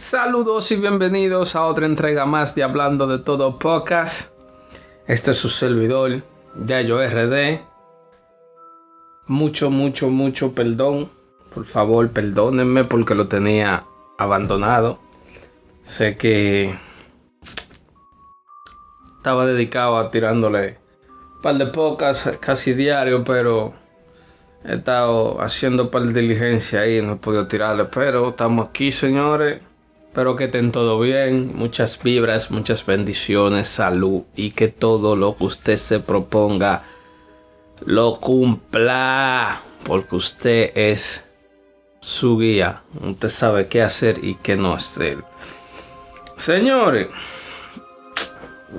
Saludos y bienvenidos a otra entrega más de Hablando de Todo Podcast. Este es su servidor, Yayo RD. Mucho, mucho, mucho perdón. Por favor, perdónenme porque lo tenía abandonado. Sé que estaba dedicado a tirándole un par de podcasts casi diario, pero he estado haciendo un par de diligencia ahí, no he podido tirarle. Pero estamos aquí, señores. Espero que estén todo bien, muchas vibras, muchas bendiciones, salud y que todo lo que usted se proponga lo cumpla. Porque usted es su guía. Usted sabe qué hacer y qué no hacer. Señores,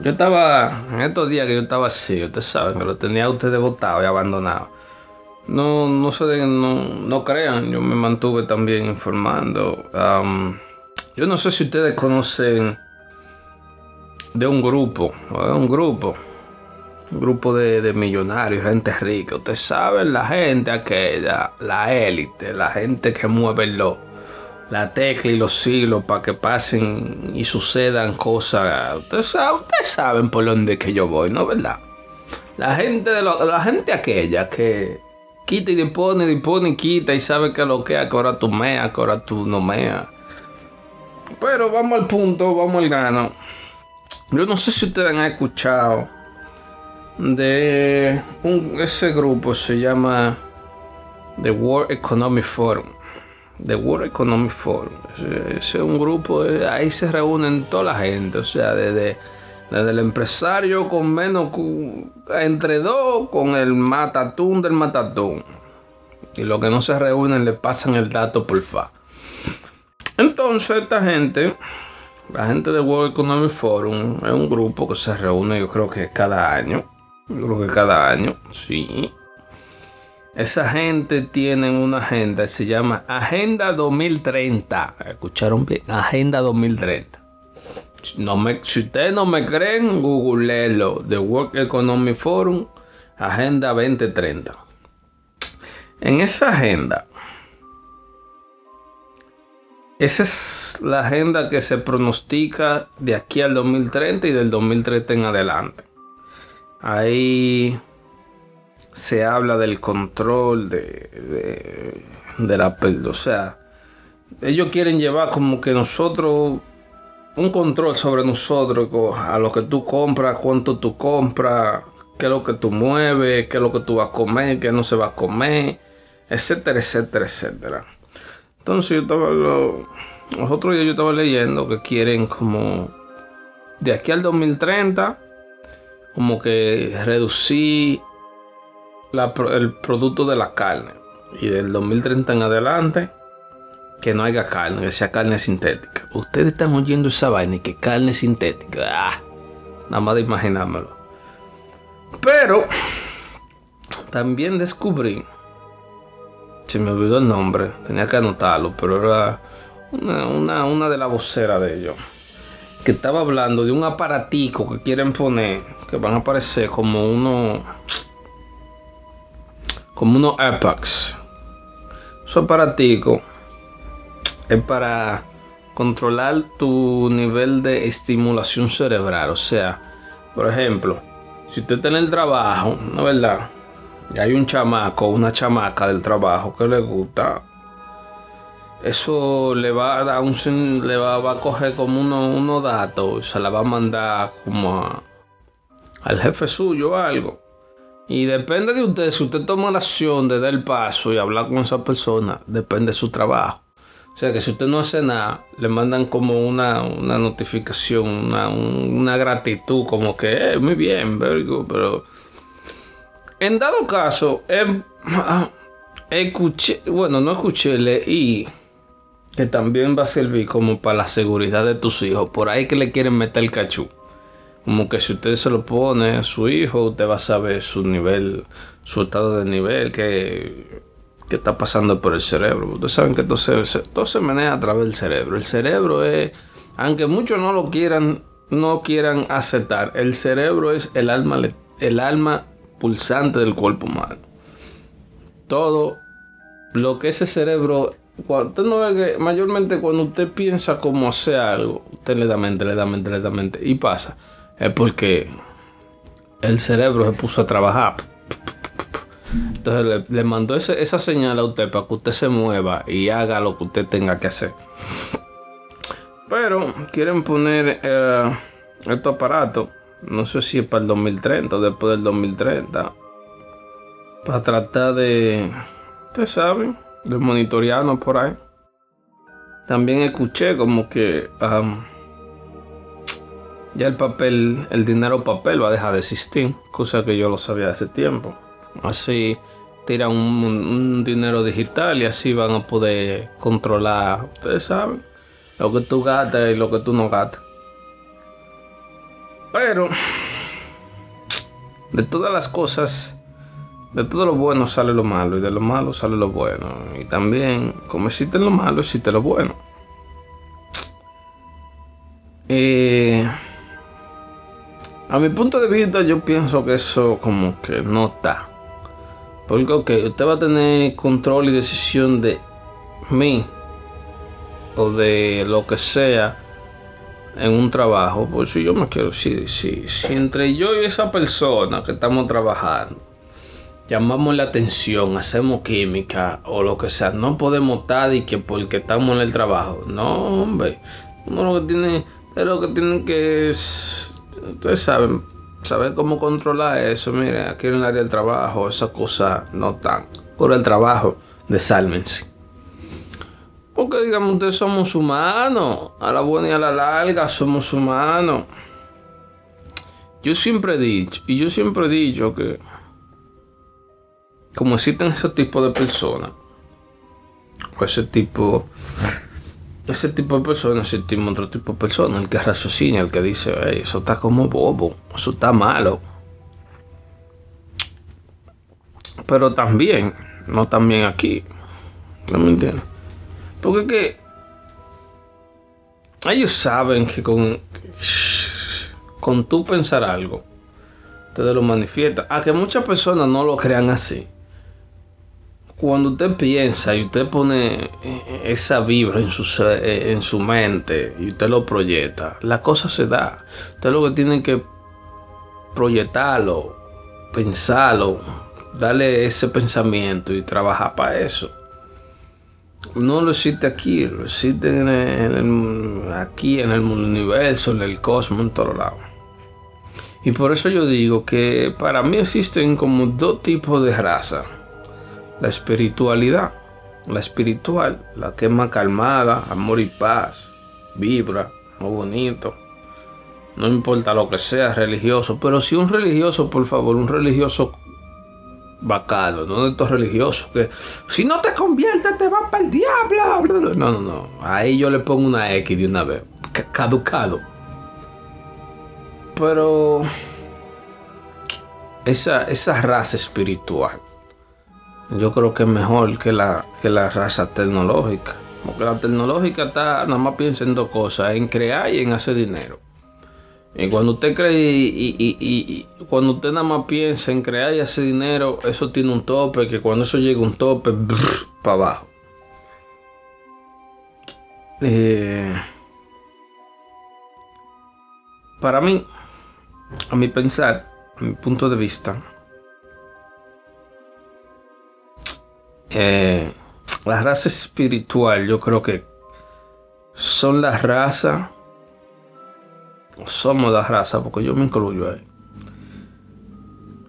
yo estaba, en estos días que yo estaba así, ustedes saben que lo tenía ustedes botado y abandonado. No, no se no, no crean, yo me mantuve también informando. Yo no sé si ustedes conocen de un grupo, un grupo, un grupo de, millonarios, gente rica. Ustedes saben, la gente aquella, la élite, la gente que mueve lo, la tecla y los hilos para que pasen y sucedan cosas. Ustedes saben, por dónde que yo voy, ¿no? ¿Verdad? La gente, de la gente aquella que quita y dispone, dispone y quita y sabe que lo que que ahora tú meas, que ahora tú no meas pero vamos al punto, vamos al grano. Yo no sé si ustedes han escuchado de ese grupo, se llama The World Economic Forum. The World Economic Forum. Ese es un grupo, ahí se reúnen toda la gente, o sea, desde, desde el empresario con menos, entre dos, con el matatún del matatún. Y los que no se reúnen le pasan el dato por fa. Entonces esta gente, la gente de World Economic Forum, es un grupo que se reúne yo creo que cada año. Yo creo que cada año, sí. Esa gente tiene una agenda, se llama Agenda 2030. ¿Escucharon bien? Agenda 2030. No me, si ustedes no me creen, googleenlo. The World Economic Forum, Agenda 2030. En esa agenda, esa es la agenda que se pronostica de aquí al 2030 y del 2030 en adelante. Ahí se habla del control de, de, la... O sea, ellos quieren llevar como que nosotros un control sobre nosotros, a lo que tú compras, cuánto tú compras, qué es lo que tú mueves, qué es lo que tú vas a comer, qué no se va a comer, etcétera, etcétera, etcétera. Entonces yo estaba lo, nosotros yo estaba leyendo que quieren como de aquí al 2030 como que reducir el producto de la carne y del 2030 en adelante que no haya carne, que sea carne sintética. Ustedes están oyendo esa vaina y que carne sintética. Ah, nada más de imaginármelo. Pero también descubrí se me olvidó el nombre, tenía que anotarlo, pero era una, una, de las voceras de ellos. Que estaba hablando de un aparatico que quieren poner, que van a aparecer como uno. como unos AirPods. Su aparatico es para controlar tu nivel de estimulación cerebral. O sea, por ejemplo, si usted está en el trabajo, ¿no es verdad? Hay un chamaco una chamaca del trabajo que le gusta, eso le va a dar un le va, a coger como unos uno datos se la va a mandar como al jefe suyo o algo. Y depende de usted, si usted toma la acción de dar el paso y hablar con esa persona, depende de su trabajo. O sea que si usted no hace nada, le mandan como una, notificación, una, gratitud, como que, eh, muy bien, pero en dado caso, em, escuché, bueno, no escuché, leí que también va a servir como para la seguridad de tus hijos. Por ahí que le quieren meter el cachú. Como que si usted se lo pone a su hijo, usted va a saber su nivel, su estado de nivel, que, que está pasando por el cerebro. Ustedes saben que todo se, todo se maneja a través del cerebro. El cerebro es, aunque muchos no lo quieran, no quieran aceptar, el cerebro es el alma, el alma pulsante del cuerpo humano. Todo lo que ese cerebro Usted no ve que mayormente cuando usted piensa cómo hacer algo, usted le da mente, le da mente, le da mente. Y pasa. Es porque el cerebro se puso a trabajar. Entonces le, mandó esa señal a usted para que usted se mueva y haga lo que usted tenga que hacer. Pero quieren poner eh, estos aparatos, no sé si es para el 2030 o después del 2030, para tratar de, ustedes saben, de monitorearnos por ahí. También escuché como que ya el papel, el dinero papel va a dejar de existir, cosa que yo lo sabía hace tiempo. Así tiran un, dinero digital y así van a poder controlar, ustedes saben, lo que tú gastas y lo que tú no gastas. Pero, de todas las cosas, de todo lo bueno sale lo malo y de lo malo sale lo bueno. Y también, como existe lo malo, existe lo bueno. Eh, a mi punto de vista, yo pienso que eso como que no está. Porque, usted va a tener control y decisión de mí o de lo que sea en un trabajo. Pues si yo me quiero, si, si, si entre yo y esa persona que estamos trabajando llamamos la atención, hacemos química o lo que sea, no podemos estar y que porque estamos en el trabajo. No, hombre. Uno lo que tiene, es lo que tienen que. Ustedes saben, saber cómo controlar eso. Mire, aquí en el área del trabajo, esas cosas no están. Por el trabajo, desálmense. Porque digamos, ustedes somos humanos. A la buena y a la larga somos humanos. Yo siempre he dicho, y yo siempre he dicho que como existen ese tipo de personas, o ese tipo, ese tipo de personas, existimos otro tipo de personas, el que raciocina, el que dice, eso está como bobo, eso está malo. Pero también, no también aquí, ¿no me entiendes? Porque que ellos saben que con, con tú pensar algo, te lo manifiesta. A que muchas personas no lo crean así cuando usted piensa y usted pone esa vibra en su, en su mente y usted lo proyecta, la cosa se da. Usted lo que tiene que proyectarlo, pensarlo, darle ese pensamiento y trabajar para eso. No lo existe aquí, lo existe en aquí, en el universo, en el cosmos, en todos lados. Y por eso yo digo que para mí existen como dos tipos de razas la espiritualidad. La espiritual, la que es más calmada, amor y paz, vibra, muy bonito. No importa lo que sea religioso, pero si un religioso, por favor, un religioso bacano, no de estos religiosos que si no te conviertes te vas para el diablo. No, no, no. Ahí yo le pongo una X de una vez. Caducado. Pero esa, esa raza espiritual yo creo que es mejor que la, que la raza tecnológica. Porque la tecnológica está nada más piensa en dos cosas, en crear y en hacer dinero. Y cuando usted cree y, cuando usted nada más piensa en crear y hacer dinero, eso tiene un tope, que cuando eso llega a un tope, para abajo. Eh, para mí, a mi pensar, a mi punto de vista, Eh, la raza espiritual, yo creo que son la raza, somos la raza, porque yo me incluyo ahí.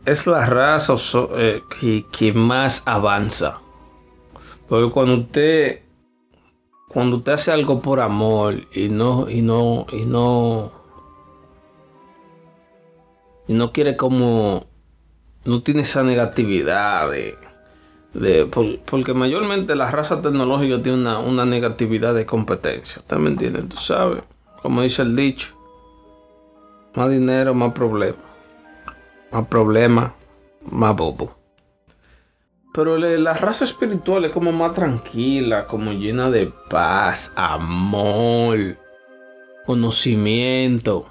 Es la raza eh, que, más avanza. Porque cuando usted, cuando usted hace algo por amor y no, y no, y no, y no quiere como, no tiene esa negatividad de porque mayormente la raza tecnológica tiene una, negatividad de competencia. ¿Usted me entiende? Tú sabes, como dice el dicho, más dinero, más problema. Más problema, más bobo. Pero la raza espiritual es como más tranquila, como llena de paz, amor, conocimiento.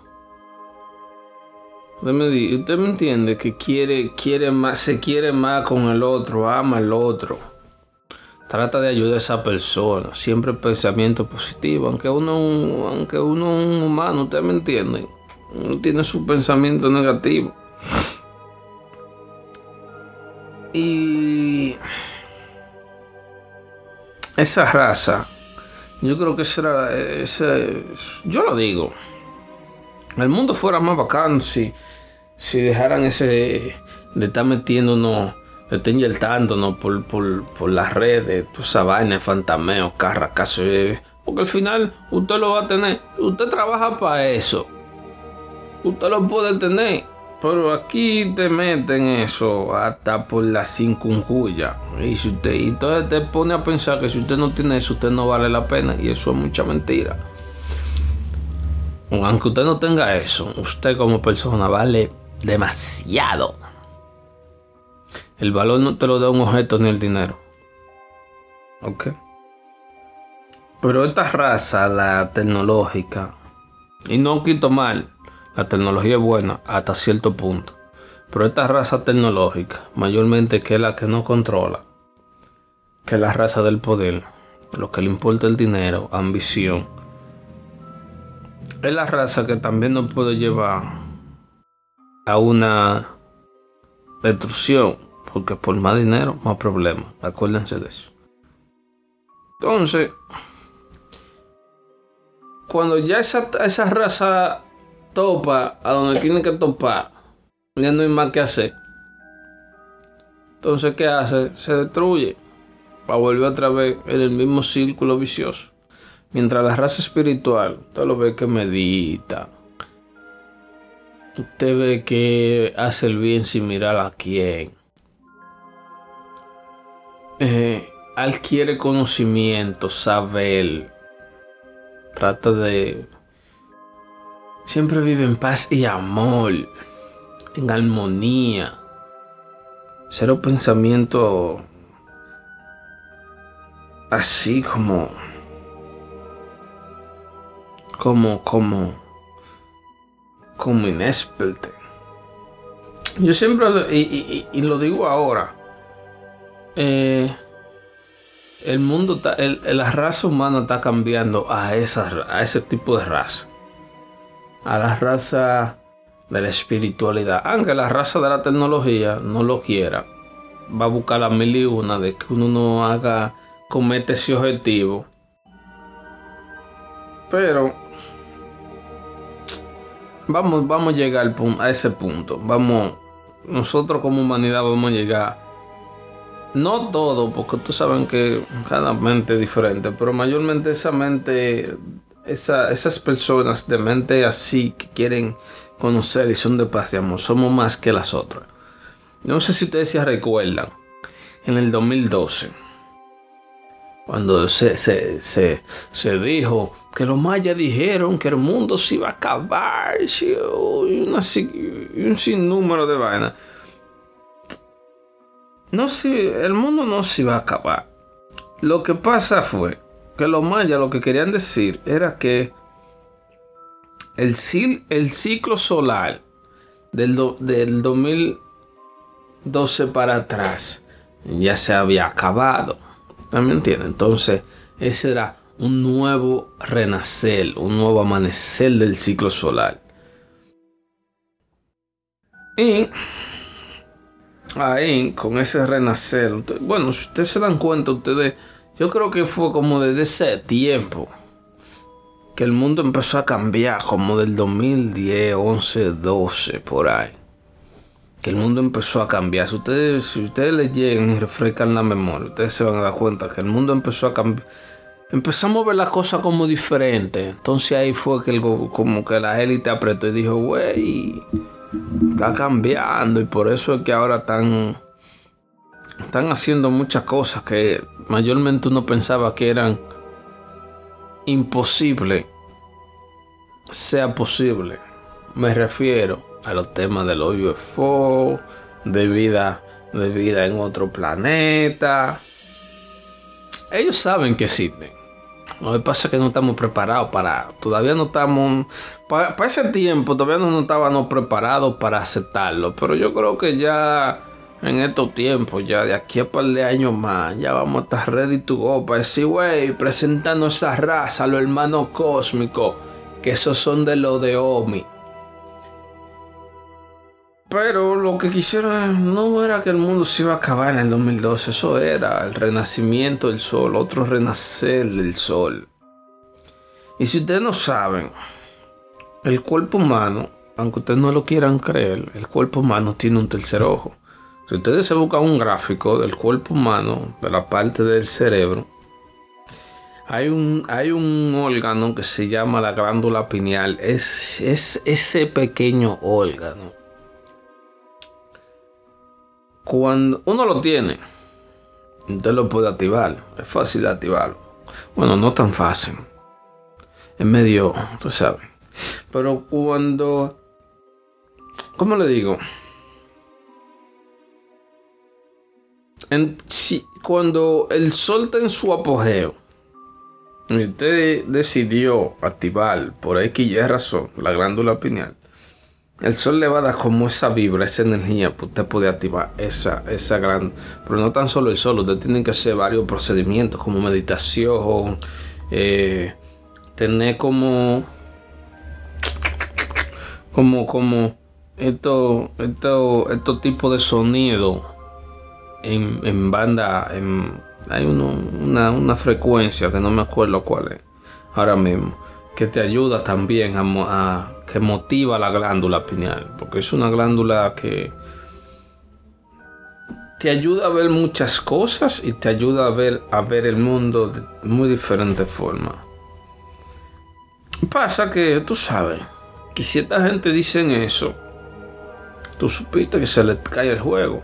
Usted me, entiende que quiere, quiere más, se quiere más con el otro, ama al otro. Trata de ayudar a esa persona. Siempre pensamiento positivo. Aunque uno, aunque uno es un humano, ¿ustedes me entienden? Tiene su pensamiento negativo. Y esa raza, yo creo que será yo lo digo. El mundo fuera más bacano si, si dejaran ese de estar metiéndonos, de estar inyectándonos por, por, por las redes, tu esa vaina, fantameo, carra, caso. Porque al final usted lo va a tener. Usted trabaja para eso. Usted lo puede tener. Pero aquí te meten eso hasta por la cincunya. Y usted, y entonces te pone a pensar que si usted no tiene eso, usted no vale la pena. Y eso es mucha mentira. Aunque usted no tenga eso, usted como persona vale demasiado. El valor no te lo da un objeto ni el dinero. ¿Ok? Pero esta raza, la tecnológica, y no quito mal, la tecnología es buena hasta cierto punto. Pero esta raza tecnológica, mayormente que es la que no controla, que es la raza del poder, lo que le importa el dinero, ambición, es la raza que también nos puede llevar a una destrucción, porque por más dinero, más problemas. Acuérdense de eso. Entonces, cuando ya esa, esa raza topa a donde tiene que topar, ya no hay más que hacer. Entonces, ¿qué hace? Se destruye para volver otra vez en el mismo círculo vicioso. Mientras la raza espiritual, usted lo ve que medita. Usted ve que hace el bien sin mirar a quién. Eh, adquiere conocimiento, saber. Trata de Siempre vive en paz y amor, en armonía. Cero pensamiento así como, como, como, como. Yo siempre, y, lo digo ahora, eh, el mundo, está, la raza humana está cambiando a, esa, a ese tipo de raza a la raza de la espiritualidad. Aunque la raza de la tecnología no lo quiera, va a buscar la mil y una de que uno no haga, comete ese objetivo. Pero vamos, vamos a llegar a ese punto. Vamos, nosotros como humanidad vamos a llegar. No todo, porque ustedes saben que cada mente es diferente, pero mayormente esa mente esas personas de mente así que quieren conocer y son de paz y amor, somos más que las otras. No sé si ustedes se recuerdan, en el 2012, cuando se, se, dijo que los mayas dijeron que el mundo se iba a acabar y, un sinnúmero de vainas. No sé, el mundo no se iba a acabar. Lo que pasa fue que los mayas lo que querían decir era que el, el ciclo solar del, del 2012 para atrás ya se había acabado. ¿Me entienden? Entonces, ese era un nuevo renacer, un nuevo amanecer del ciclo solar. Y ahí, con ese renacer, bueno, si ustedes se dan cuenta, ustedes yo creo que fue como desde ese tiempo que el mundo empezó a cambiar, como del 2010, 11, 12, por ahí. Que el mundo empezó a cambiar. Si ustedes, si ustedes le llegan y refrescan la memoria, ustedes se van a dar cuenta que el mundo empezó a cambiar. Empezamos a ver las cosas como diferentes. Entonces ahí fue que el, como que la élite apretó y dijo, güey, está cambiando. Y por eso es que ahora están están haciendo muchas cosas que mayormente uno pensaba que eran imposibles. Sea posible. Me refiero a los temas de los de vida, de vida en otro planeta. Ellos saben que existen. Lo que pasa es que no estamos preparados para. Todavía no estamos. Para, para ese tiempo todavía no estábamos preparados para aceptarlo. Pero yo creo que ya en estos tiempos, ya de aquí a par de años más, ya vamos a estar ready to go para decir, wey, presentando esa raza, los hermanos cósmicos, que esos son de lo de Omi. Pero lo que quisieron no era que el mundo se iba a acabar en el 2012, eso era el renacimiento del sol, otro renacer del sol. Y si ustedes no saben, el cuerpo humano, aunque ustedes no lo quieran creer, el cuerpo humano tiene un tercer ojo. Si ustedes se buscan un gráfico del cuerpo humano, de la parte del cerebro, hay un, hay un órgano que se llama la glándula pineal. Es, es ese pequeño órgano cuando uno lo tiene, usted lo puede activar. Es fácil activarlo. Bueno, no tan fácil. Es medio, tú sabes. Pero cuando... ¿Cómo le digo? Cuando el sol está en su apogeo y usted decidió activar por X y razón la glándula pineal, el sol le va a dar como esa vibra, esa energía, pues usted puede activar esa, esa gran... Pero no tan solo el sol, usted tiene que hacer varios procedimientos como meditación, eh, tener como... Como, como estos esto, esto tipos de sonido en, en banda, en, hay una, una frecuencia que no me acuerdo cuál es ahora mismo, que te ayuda también a, que motiva la glándula pineal, porque es una glándula que te ayuda a ver muchas cosas y te ayuda a ver, a ver el mundo de muy diferente forma. Pasa que tú sabes que si esta gente dicen eso, tú supiste que se les cae el juego.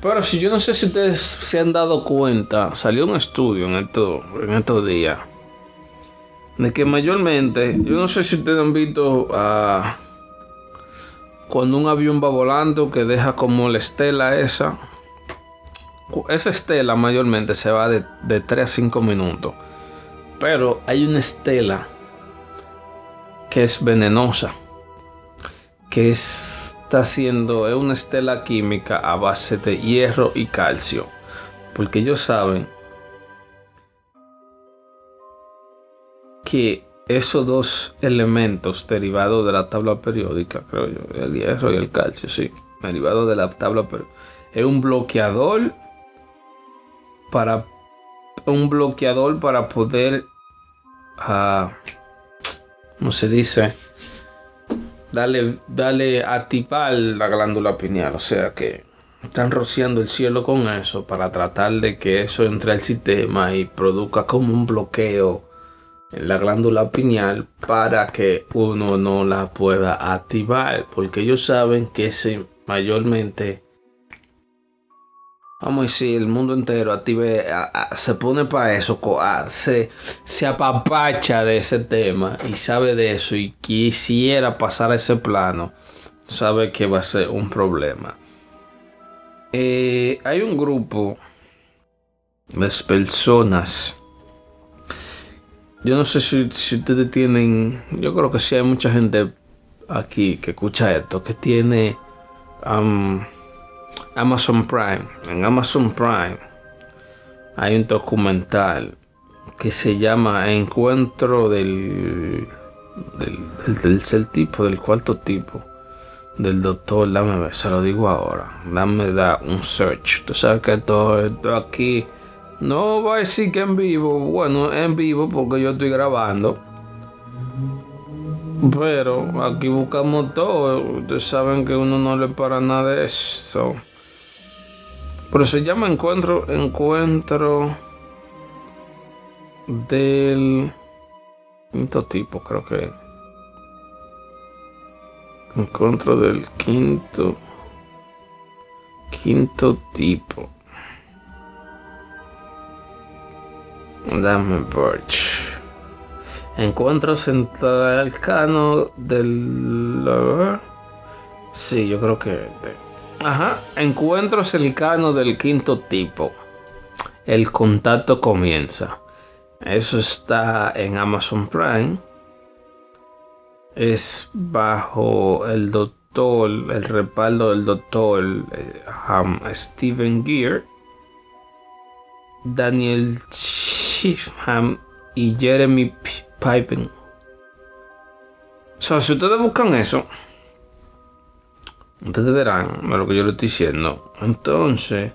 Pero si yo no sé si ustedes se han dado cuenta, salió un estudio en, esto, en estos días de que mayormente, yo no sé si ustedes han visto a cuando un avión va volando que deja como la estela esa. Esa estela mayormente se va de, de 3 a 5 minutos. Pero hay una estela que es venenosa. Que está haciendo, es una estela química a base de hierro y calcio. Porque ellos saben que esos dos elementos derivados de la tabla periódica, creo yo, el hierro y el calcio, sí, derivado de la tabla periódica, es un bloqueador para un bloqueador para poder, uh, ¿cómo se dice? Darle, darle activar la glándula pineal, o sea que están rociando el cielo con eso para tratar de que eso entre al sistema y produzca como un bloqueo en la glándula pineal para que uno no la pueda activar porque ellos saben que si mayormente vamos a decir el mundo entero active se pone para eso se, se apapacha de ese tema y sabe de eso y quisiera pasar a ese plano sabe que va a ser un problema eh, hay un grupo de personas yo no sé si, ustedes tienen. Yo creo que sí hay mucha gente aquí que escucha esto, que tiene Amazon Prime. En Amazon Prime hay un documental que se llama Encuentro del, del, tercer tipo, del cuarto tipo, del doctor. Dame se lo digo ahora. Dame da un search. Tú sabes que todo esto aquí no va a decir que en vivo. Bueno, en vivo porque yo estoy grabando. Pero aquí buscamos todo. Ustedes saben que uno no le para nada de eso. Pero se llama encuentro. Encuentro del quinto tipo, creo que. Encuentro del quinto. Quinto tipo. Dame Birch. Encuentro central del. Sí, yo creo que. Ajá. Encuentro cercano del quinto tipo. El contacto comienza. Eso está en Amazon Prime. Es bajo el doctor el respaldo del doctor eh, um, Steven Gear, Daniel Shifham y Jeremy Pipen. O sea, si ustedes buscan eso, ustedes verán lo que yo le estoy diciendo. Entonces,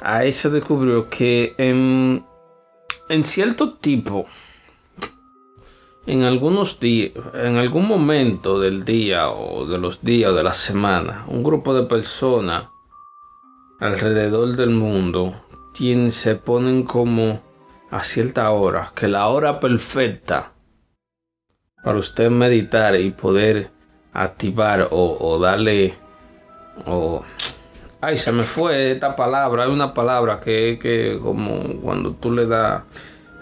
ahí se descubrió que en, cierto tipo, en algunos días, en algún momento del día o de los días o de la semana, un grupo de personas alrededor del mundo se ponen como a cierta hora, que la hora perfecta para usted meditar y poder activar o, darle o ay se me fue esta palabra hay una palabra que que como cuando tú le das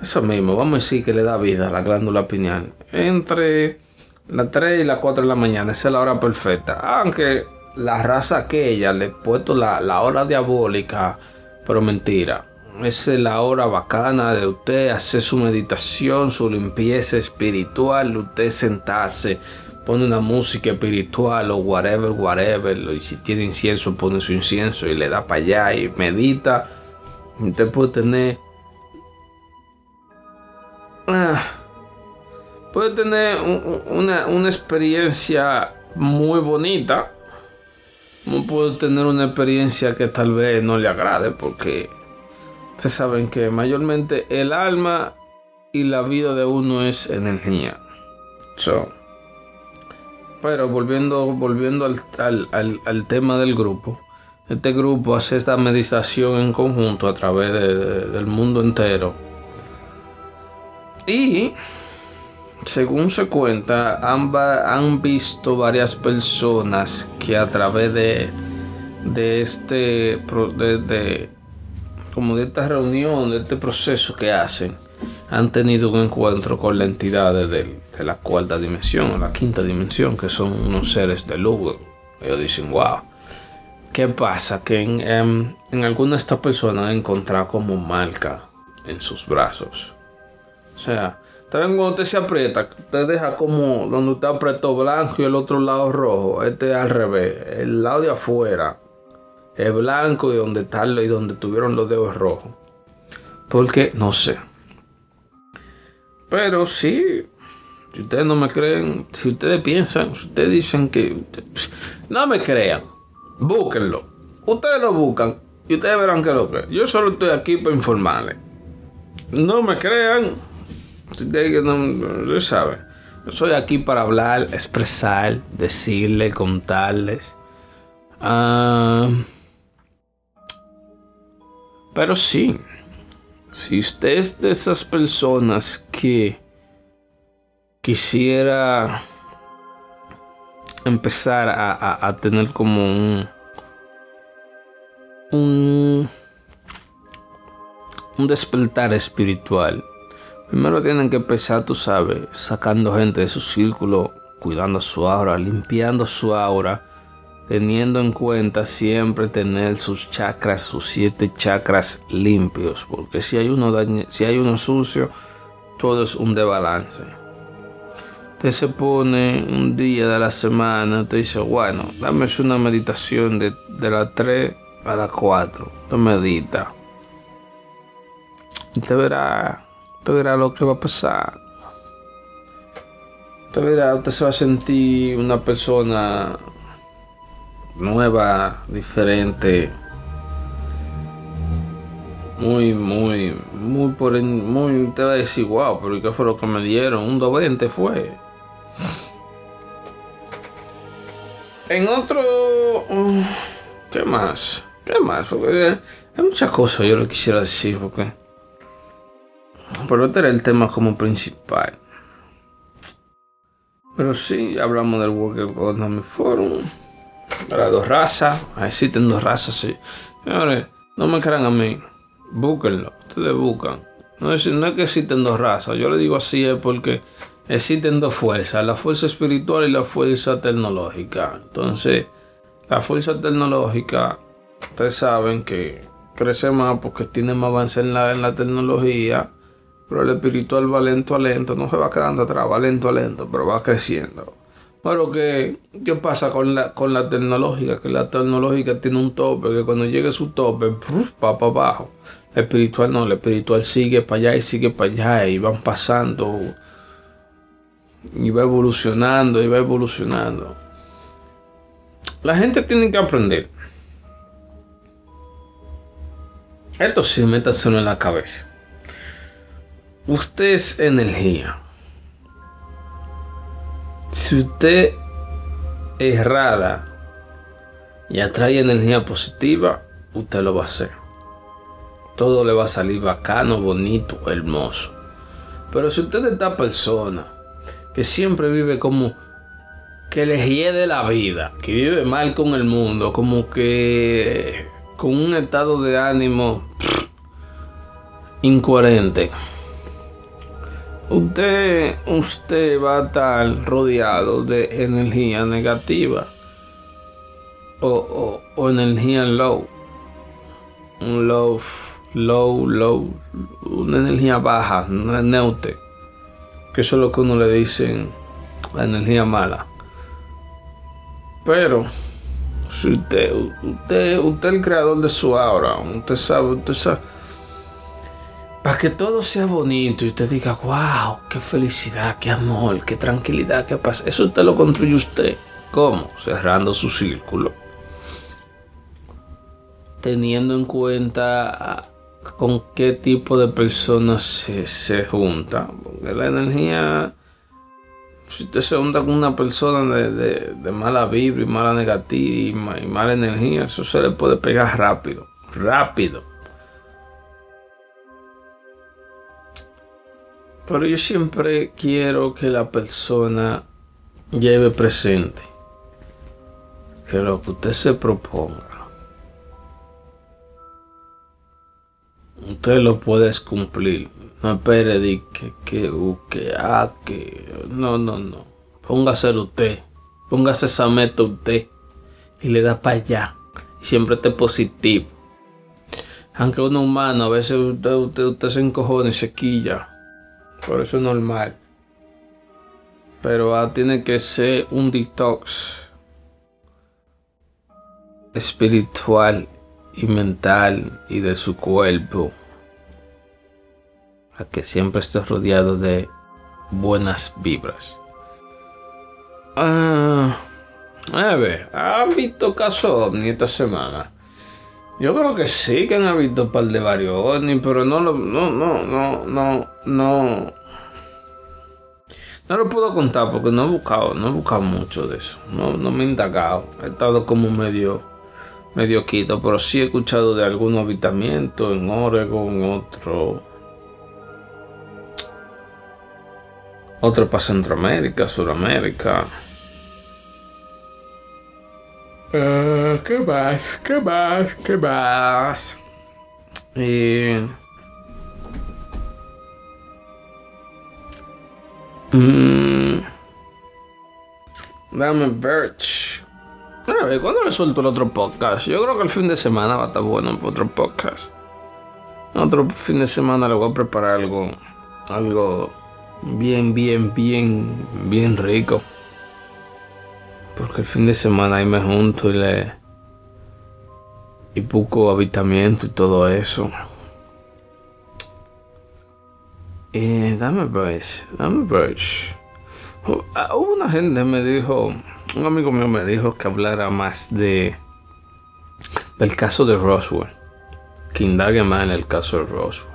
eso mismo vamos a decir que le da vida a la glándula pineal. Entre las 3 y las 4 de la mañana esa es la hora perfecta. Aunque la raza aquella le he puesto la, la hora diabólica pero mentira esa es la hora bacana de usted hacer su meditación, su limpieza espiritual, usted sentarse, pone una música espiritual o whatever, whatever, y si tiene incienso, pone su incienso y le da para allá y medita. Usted puede tener... Ah, puede tener una, una experiencia muy bonita. Puede tener una experiencia que tal vez no le agrade porque Ustedes saben que mayormente el alma y la vida de uno es energía. Pero volviendo, volviendo al, tema del grupo, este grupo hace esta meditación en conjunto a través del mundo entero. Y según se cuenta, han, han visto varias personas que a través de, de este de, como de esta reunión, de este proceso que hacen, han tenido un encuentro con la entidad de, la cuarta dimensión o la quinta dimensión, que son unos seres de luz. Ellos dicen, wow. ¿Qué pasa? Que en, em, en, algunas de estas personas han encontrado como marca en sus brazos. O sea, también cuando usted se aprieta, usted deja como donde usted apretó blanco y el otro lado rojo. Este al revés. El lado de afuera es blanco y donde tal y donde tuvieron los dedos rojos. Porque no sé. Pero sí, si ustedes no me creen, si ustedes piensan, si ustedes dicen que no me crean, búsquenlo. Ustedes lo buscan y ustedes verán que lo que. Yo solo estoy aquí para informarles. No me crean. Ustedes no, saben. Yo soy aquí para hablar, expresar, decirles, contarles. Ah. Pero sí, si usted es de esas personas que quisiera empezar a, tener como un, un, un despertar espiritual, primero tienen que empezar, tú sabes, sacando gente de su círculo, cuidando su aura, limpiando su aura teniendo en cuenta siempre tener sus chakras, sus siete chakras limpios, porque si hay uno, si hay uno sucio, todo es un desbalance. Usted se pone un día de la semana, usted dice, bueno, dame una meditación de, de las 3 a las 4. Usted medita. Usted verá, usted verá lo que va a pasar. Usted verá, usted se va a sentir una persona nueva, diferente. Muy, muy, muy por muy te va a decir, wow, pero ¿qué fue lo que me dieron? Un 220 fue. En otro. Uh, ¿Qué más? ¿Qué más? Porque hay muchas cosas yo le quisiera decir, porque. Pero este era el tema como principal. Pero sí, hablamos del World Economic Forum. Para dos razas, existen dos razas, sí. Señores, no me crean a mí. Búsquenlo, ustedes buscan. No es, no es que existen dos razas, yo le digo así es porque existen dos fuerzas, la fuerza espiritual y la fuerza tecnológica. Entonces, la fuerza tecnológica, ustedes saben que crece más porque tiene más avance en la, en la tecnología, pero el espiritual va lento a lento, no se va quedando atrás, va lento a lento, pero va creciendo. Pero que, ¿qué pasa con la, con la tecnológica? Que la tecnológica tiene un tope, que cuando llegue su tope, va para abajo. La espiritual no, la espiritual sigue para allá y sigue para allá y van pasando y va evolucionando y va evolucionando. La gente tiene que aprender. Esto sí, métaselo en la cabeza. Usted es energía. Si usted es errada y atrae energía positiva, usted lo va a hacer. Todo le va a salir bacano, bonito, hermoso. Pero si usted es esta persona que siempre vive como que le hiede la vida, que vive mal con el mundo, como que con un estado de ánimo incoherente usted, usted va a estar rodeado de energía negativa o, o, energía low. Low, low, low, una energía baja, una neutre. Que eso es lo que uno le dice la energía mala. Pero, si usted, usted, usted es el creador de su aura, usted sabe, usted sabe para que todo sea bonito y usted diga, wow, qué felicidad, qué amor, qué tranquilidad, qué paz. Eso usted lo construye usted. ¿Cómo? Cerrando su círculo. Teniendo en cuenta ah, con qué tipo de personas se, junta. Porque la energía, si usted se junta con una persona de, mala vibra y mala negativa y mala energía, eso se le puede pegar rápido. Rápido. Pero yo siempre quiero que la persona lleve presente que lo que usted se proponga, usted lo puede cumplir. No espere de que, que, que, ah, que, no, no, no. Póngaselo usted. Póngase esa meta usted. Y le da para allá. Y siempre esté positivo. Aunque uno humano, a veces usted, usted, usted se encojona y se quilla. Por eso es normal. Pero ah, tiene que ser un detox espiritual y mental y de su cuerpo. A que siempre esté rodeado de buenas vibras. Ah, a ver, ¿han visto caso ovni esta semana? Yo creo que sí que han visto un par de varios ovnis, pero no lo, no, no, no, no, no. No lo puedo contar porque no he buscado, no he buscado mucho de eso. No, no me he indagado. He estado como medio, medio quito, pero sí he escuchado de algún habitamiento en Oregon, otro. Otro para Centroamérica, Suramérica. Uh, ¿Qué más? ¿Qué más? ¿Qué más? Y... Mm, dame Birch. A ver, ¿cuándo le suelto el otro podcast? Yo creo que el fin de semana va a estar bueno otro podcast. Otro fin de semana le voy a preparar algo. Algo bien, bien, bien, bien rico. Porque el fin de semana ahí me junto y le. Y busco habitamiento y todo eso. Eh, dame brush, dame brush. Ah, hubo una gente me dijo, un amigo mío me dijo que hablara más de del caso de Roswell. Que indague más en el caso de Roswell.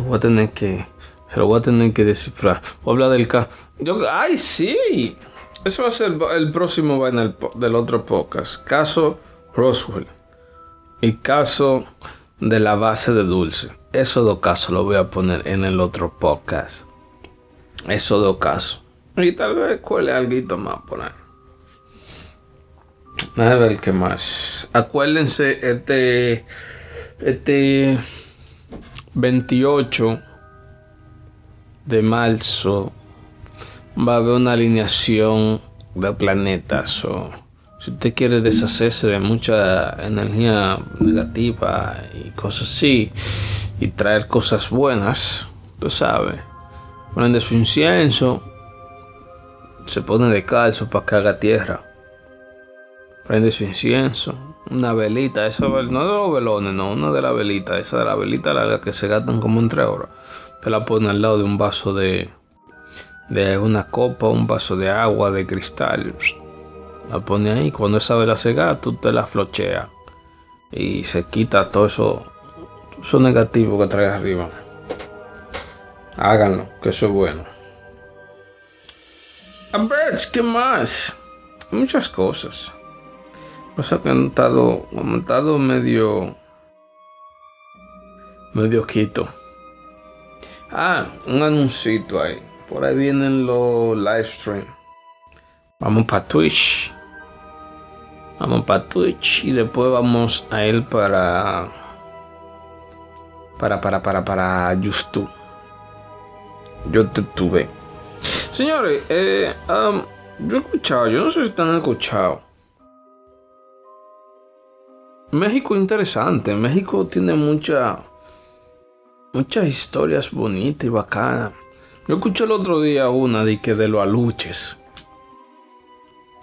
Voy tener que, se lo voy a tener que descifrar. Voy a hablar del caso. ay, sí. Ese va a ser el, próximo va en el, del otro podcast. Caso Roswell. Y caso de la base de dulce. Esos dos casos los voy a poner en el otro podcast. Esos dos casos. Y tal vez cuele algo más por ahí. A ver qué más. Acuérdense, este. Este. 28 de marzo va a haber una alineación de planetas. O, si usted quiere deshacerse de mucha energía negativa y cosas así, y traer cosas buenas, tú sabes, prende su incienso, se pone descalzo para que haga tierra. Prende su incienso, una velita, esa no de los velones, no, una de las velitas, esa de la velita larga que se gastan como entre horas. Te la pone al lado de un vaso de, de una copa, un vaso de agua, de cristal. La pone ahí, cuando esa vela se gasta, tú te la flochea y se quita todo eso, eso negativo que trae arriba. Háganlo, que eso es bueno. A ver, ¿qué más? Muchas cosas. Pasa que han estado medio. medio quito. Ah, un anuncito ahí. Por ahí vienen los live stream. Vamos para Twitch. Vamos para Twitch y después vamos a ir para. Para, para, para, para YouTube. Yo te tuve. Señores, eh, yo he escuchado, yo no sé si están escuchado. México es interesante. México tiene mucha, muchas historias bonitas y bacanas. Yo escuché el otro día una de que de los aluches.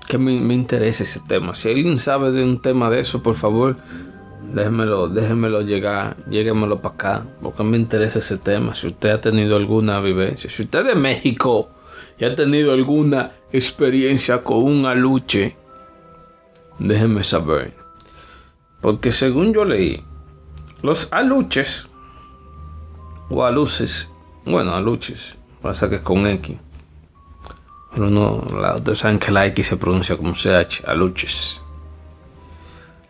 Que me, me interesa ese tema. Si alguien sabe de un tema de eso, por favor, déjenmelo, déjenmelo llegar, lléguenmelo para acá, porque me interesa ese tema. Si usted ha tenido alguna vivencia, si usted es de México y ha tenido alguna experiencia con un aluche, déjenme saber. Porque según yo leí, los aluches o aluces, bueno, aluches, pasa que es con X. Pero no, la, ustedes saben que la X se pronuncia como CH, aluches.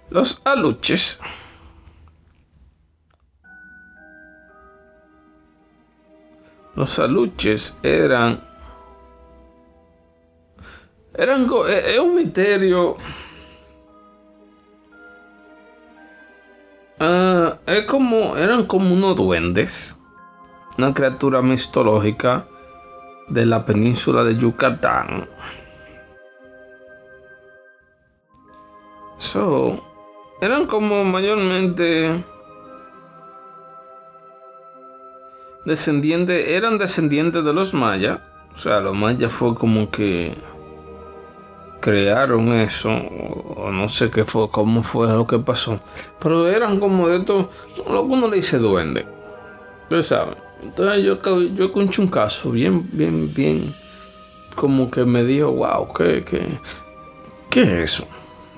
Los aluches Los aluches eran. Eran. Es un misterio. Uh, es como. Eran como unos duendes. Una criatura mitológica de la península de Yucatán. So, eran como mayormente descendientes, eran descendientes de los mayas. O sea, los mayas fue como que crearon eso, o no sé qué fue, cómo fue lo que pasó. Pero eran como de estos, lo que uno le dice duende. Ustedes saben. Entonces yo, yo escuché un caso bien, bien, bien, como que me dijo, wow, ¿qué, qué, qué es eso?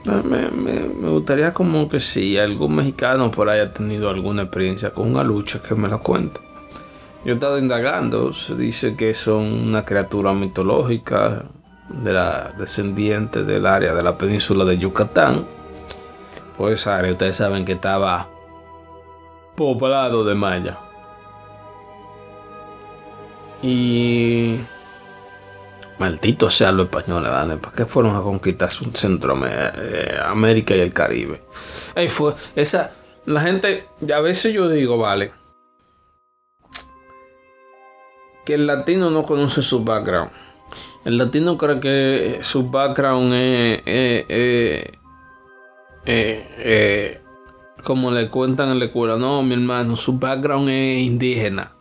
Me, me, gustaría como que si algún mexicano por ahí ha tenido alguna experiencia con una lucha que me lo cuente. Yo he estado indagando, se dice que son una criatura mitológica de la descendiente del área de la península de Yucatán. Pues área ustedes saben que estaba poblado de maya. Y Maldito sea los españoles, ¿vale? ¿Para qué fueron a conquistar Centroamérica y el Caribe? Ahí fue, esa, la gente, a veces yo digo, vale, que el latino no conoce su background. El latino cree que su background es, como le cuentan en la escuela. No, mi hermano, su background es indígena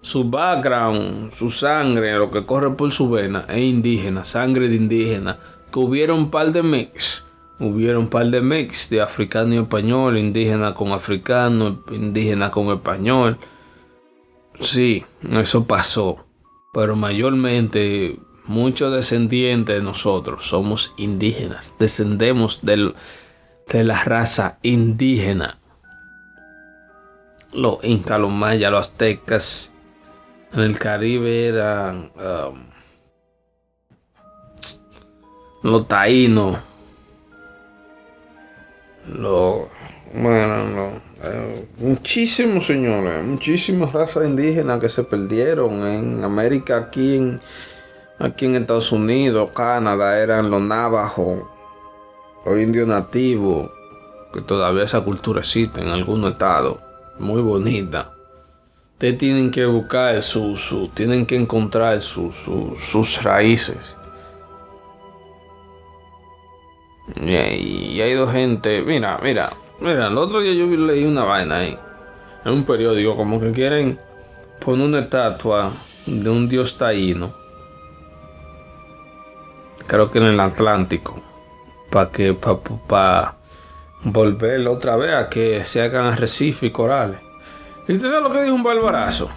su background, su sangre, lo que corre por su vena es indígena, sangre de indígena. Que hubiera un par de mix, hubiera un par de mix de africano y español, indígena con africano, indígena con español. Sí, eso pasó. Pero mayormente muchos descendientes de nosotros somos indígenas. Descendemos de la raza indígena. Los incas, los mayas, los aztecas, en el Caribe eran um, los taínos, los, bueno, eh, muchísimos señores, muchísimas razas indígenas que se perdieron en América, aquí en, aquí en Estados Unidos, Canadá, eran los navajos, los indios nativos, que todavía esa cultura existe en algunos estados, muy bonita. Ustedes tienen que buscar su, tienen que encontrar sus raíces. Y, hay dos gente, mira, mira, mira, el otro día yo leí una vaina ahí, en un periódico, como que quieren poner una estatua de un dios taíno creo que en el Atlántico, para que para volver otra vez a que se hagan arrecifes y corales. ¿Y usted sabe lo que dijo un barbarazo?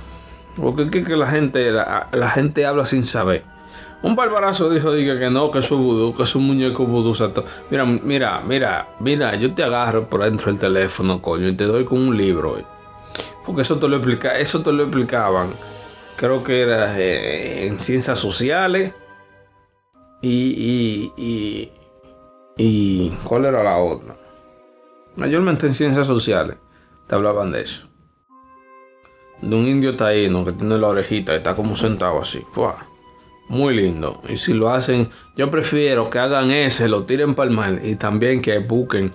Porque es que la gente, la, gente habla sin saber. Un barbarazo dijo diga, que no, que es un vudú, que es un muñeco vudú. Mira, mira, mira, mira, yo te agarro por dentro del teléfono, coño, y te doy con un libro. Eh. Porque eso te lo explica, eso te lo explicaban. Creo que era eh, en ciencias sociales. Y, y, y, y. ¿Cuál era la otra? Mayormente en ciencias sociales. Te hablaban de eso. De un indio taíno que tiene la orejita está como sentado así. Muy lindo. Y si lo hacen, yo prefiero que hagan ese, lo tiren para el mar y también que busquen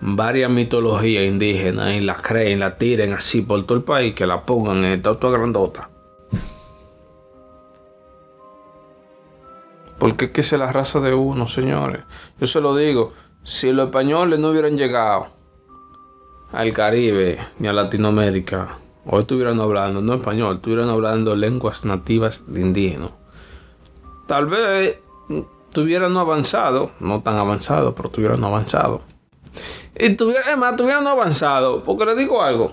varias mitologías indígenas y las creen, las tiren así por todo el país, que la pongan en estatua grandota. Porque es que es la raza de uno, señores. Yo se lo digo, si los españoles no hubieran llegado al Caribe ni a Latinoamérica, o estuvieran hablando, no español, estuvieran hablando lenguas nativas de indígenas, tal vez tuvieran avanzado, no tan avanzado, pero tuvieran avanzado. Y tuvieran, es más, tuvieran avanzado, porque les digo algo.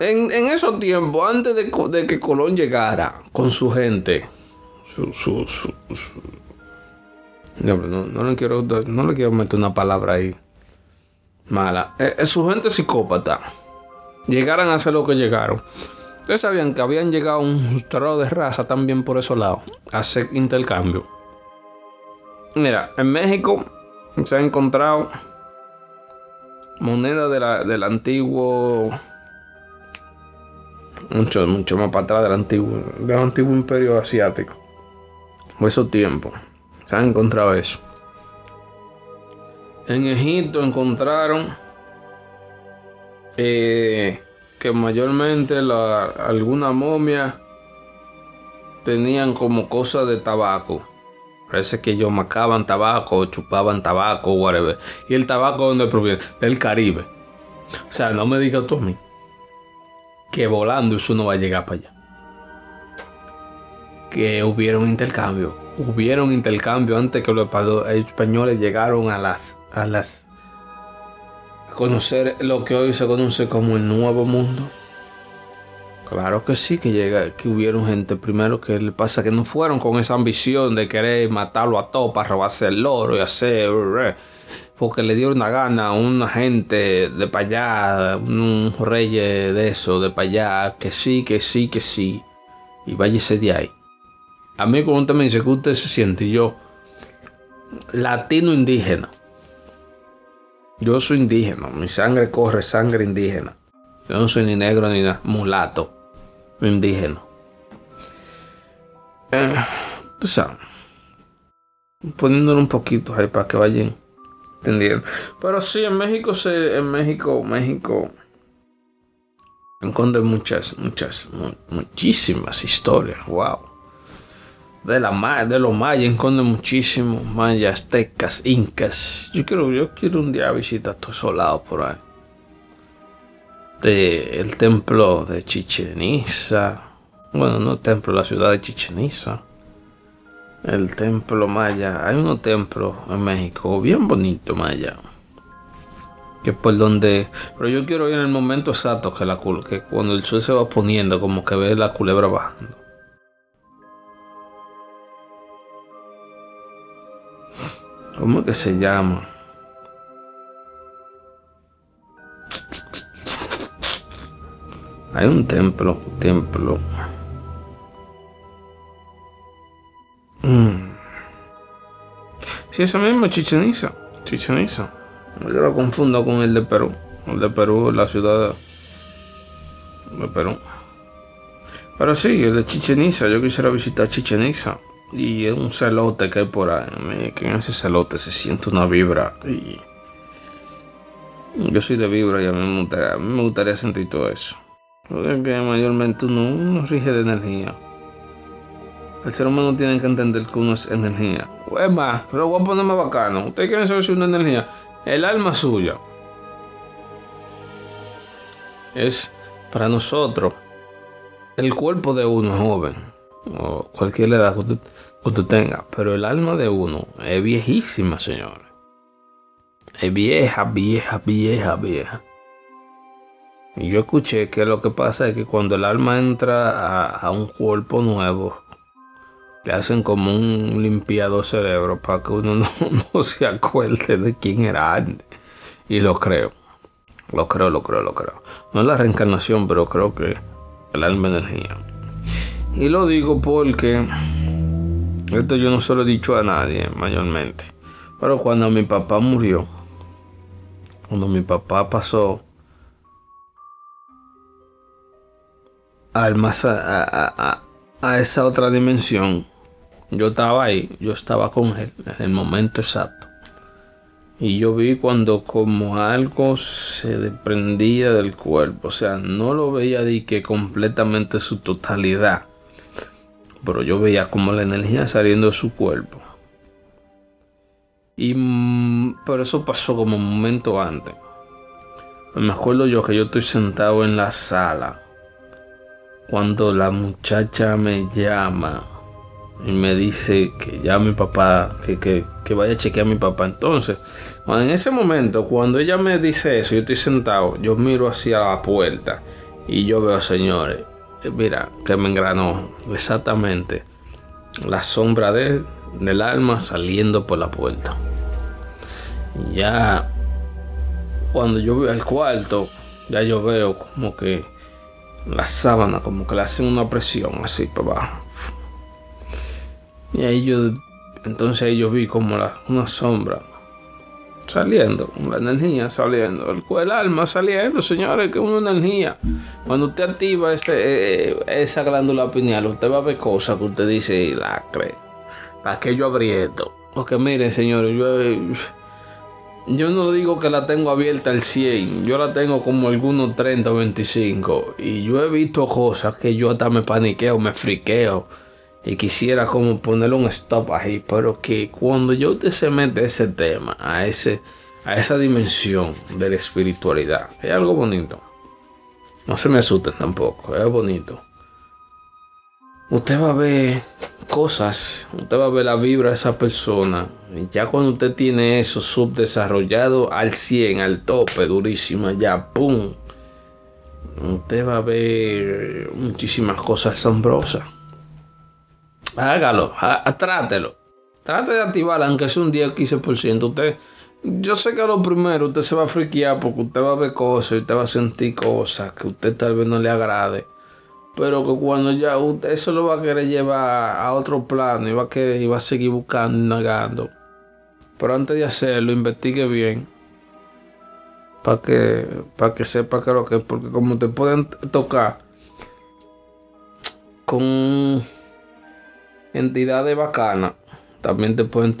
En, esos tiempos, antes de, que Colón llegara con su gente, su, su, su, no, le quiero, no le quiero meter una palabra ahí mala. Es, eh, su gente psicópata. Llegaran a hacer lo que llegaron. Ustedes sabían que habían llegado un trozo de raza también por esos lados a hacer intercambio. Mira, en México se ha encontrado moneda del antiguo mucho, mucho más para atrás del antiguo, del antiguo imperio asiático. O esos tiempos. Se han encontrado eso. En Egipto encontraron eh, que mayormente la, alguna momia tenían como cosa de tabaco. Parece que ellos macaban tabaco, chupaban tabaco, whatever. ¿Y el tabaco dónde proviene? Del Caribe. O sea, no me digas tú a mí que volando eso no va a llegar para allá. Que hubiera un intercambio. Hubiera un intercambio antes que los españoles llegaron a las. a las. Conocer lo que hoy se conoce como el nuevo mundo. Claro que sí, que llega, que hubieron gente primero que le pasa que no fueron con esa ambición de querer matarlo a todo para robarse el oro y hacer porque le dio una gana a una gente de para allá, un rey de eso, de para allá, que sí, que sí, que sí, y váyase de ahí. A mí cuando usted me dice que usted se siente, yo, latino indígena, yo soy indígena, mi sangre corre sangre indígena. Yo no soy ni negro ni nada, mulato, indígena. Eh, poniéndolo un poquito ahí para que vayan entendiendo. Pero sí, en México se, en México, México encontré muchas, muchas, muchísimas historias. Wow. De, la, de los mayas encontré muchísimos mayas, aztecas, incas. Yo quiero, yo quiero un día visitar todos esos por ahí. De, el templo de Chichen Itza. Bueno, no el templo, la ciudad de Chichen Itza el templo maya. Hay unos templos en México bien bonito maya. Que por donde. Pero yo quiero ir en el momento exacto que la que cuando el sol se va poniendo, como que ve la culebra bajando. ¿Cómo es que se llama? Hay un templo, templo. Mm. Sí, ese mismo, Chichen Itza. Chichen Itza. Yo lo confundo con el de Perú. El de Perú, la ciudad de Perú. Pero sí, el de Chichen Itza. Yo quisiera visitar Chichen Itza. Y es un celote que hay por ahí. Que en ese celote se siente una vibra. Y yo soy de vibra y a mí me gustaría, mí me gustaría sentir todo eso. Porque mayormente uno, uno rige de energía. El ser humano tiene que entender que uno es energía. Es más, lo voy a más bacano. Ustedes quieren saber si una energía. El alma suya es para nosotros. El cuerpo de uno joven. O cualquier edad que usted, tenga, pero el alma de uno es viejísima, señores. Es vieja, vieja, vieja, vieja. Y yo escuché que lo que pasa es que cuando el alma entra a, un cuerpo nuevo, le hacen como un limpiado cerebro para que uno no, no, se acuerde de quién era antes. Y lo creo. Lo creo, lo creo, lo creo. No es la reencarnación, pero creo que el alma energía. Y lo digo porque esto yo no se lo he dicho a nadie mayormente. Pero cuando mi papá murió, cuando mi papá pasó al más a, a, esa otra dimensión, yo estaba ahí, yo estaba con él en el momento exacto. Y yo vi cuando como algo se desprendía del cuerpo. O sea, no lo veía de que completamente su totalidad. Pero yo veía como la energía saliendo de su cuerpo. Y mm, pero eso pasó como un momento antes. Me acuerdo yo que yo estoy sentado en la sala. Cuando la muchacha me llama y me dice que ya mi papá, que, que, vaya a chequear a mi papá. Entonces, en ese momento, cuando ella me dice eso, yo estoy sentado, yo miro hacia la puerta y yo veo, señores, mira, que me engranó exactamente. La sombra de, del alma saliendo por la puerta. Ya, cuando yo veo el cuarto, ya yo veo como que la sábana, como que le hacen una presión así para abajo. Y ahí yo, entonces ahí yo vi como una sombra saliendo, la energía saliendo, el, alma saliendo, señores, que una energía. Cuando usted activa ese, eh, esa glándula pineal, usted va a ver cosas que usted dice, la cree. ¿Para que yo esto? Porque miren, señores, yo, yo no digo que la tengo abierta al 100, yo la tengo como algunos 30 o 25. Y yo he visto cosas que yo hasta me paniqueo, me friqueo y quisiera como ponerle un stop ahí, pero que cuando yo te se mete ese tema, a, ese, a esa dimensión de la espiritualidad, es algo bonito. No se me asusten tampoco, es bonito. Usted va a ver cosas, usted va a ver la vibra de esa persona. Y ya cuando usted tiene eso subdesarrollado al 100, al tope, durísimo, ya, ¡pum! Usted va a ver muchísimas cosas asombrosas. Hágalo, trátelo. Trate de activarla, aunque sea un 10 o 15%. Usted, yo sé que a lo primero usted se va a friquear porque usted va a ver cosas y usted va a sentir cosas que usted tal vez no le agrade. Pero que cuando ya usted eso lo va a querer llevar a otro plano y va a, querer, y va a seguir buscando y negando. Pero antes de hacerlo, investigue bien. Para que, para que sepa que lo que es. Porque como te pueden tocar con entidades bacanas, también te pueden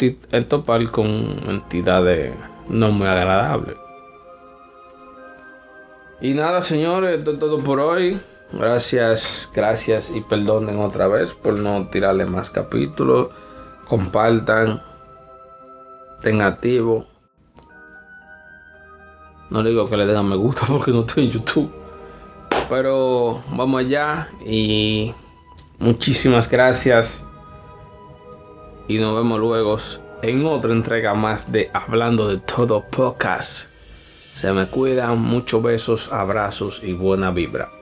topar con entidades no muy agradables. Y nada, señores, esto es todo por hoy. Gracias, gracias y perdonen otra vez por no tirarle más capítulos. Compartan, estén activos. No digo que le den a me gusta porque no estoy en YouTube. Pero vamos allá y muchísimas gracias y nos vemos luego en otra entrega más de Hablando de Todo Podcast. Se me cuidan, muchos besos, abrazos y buena vibra.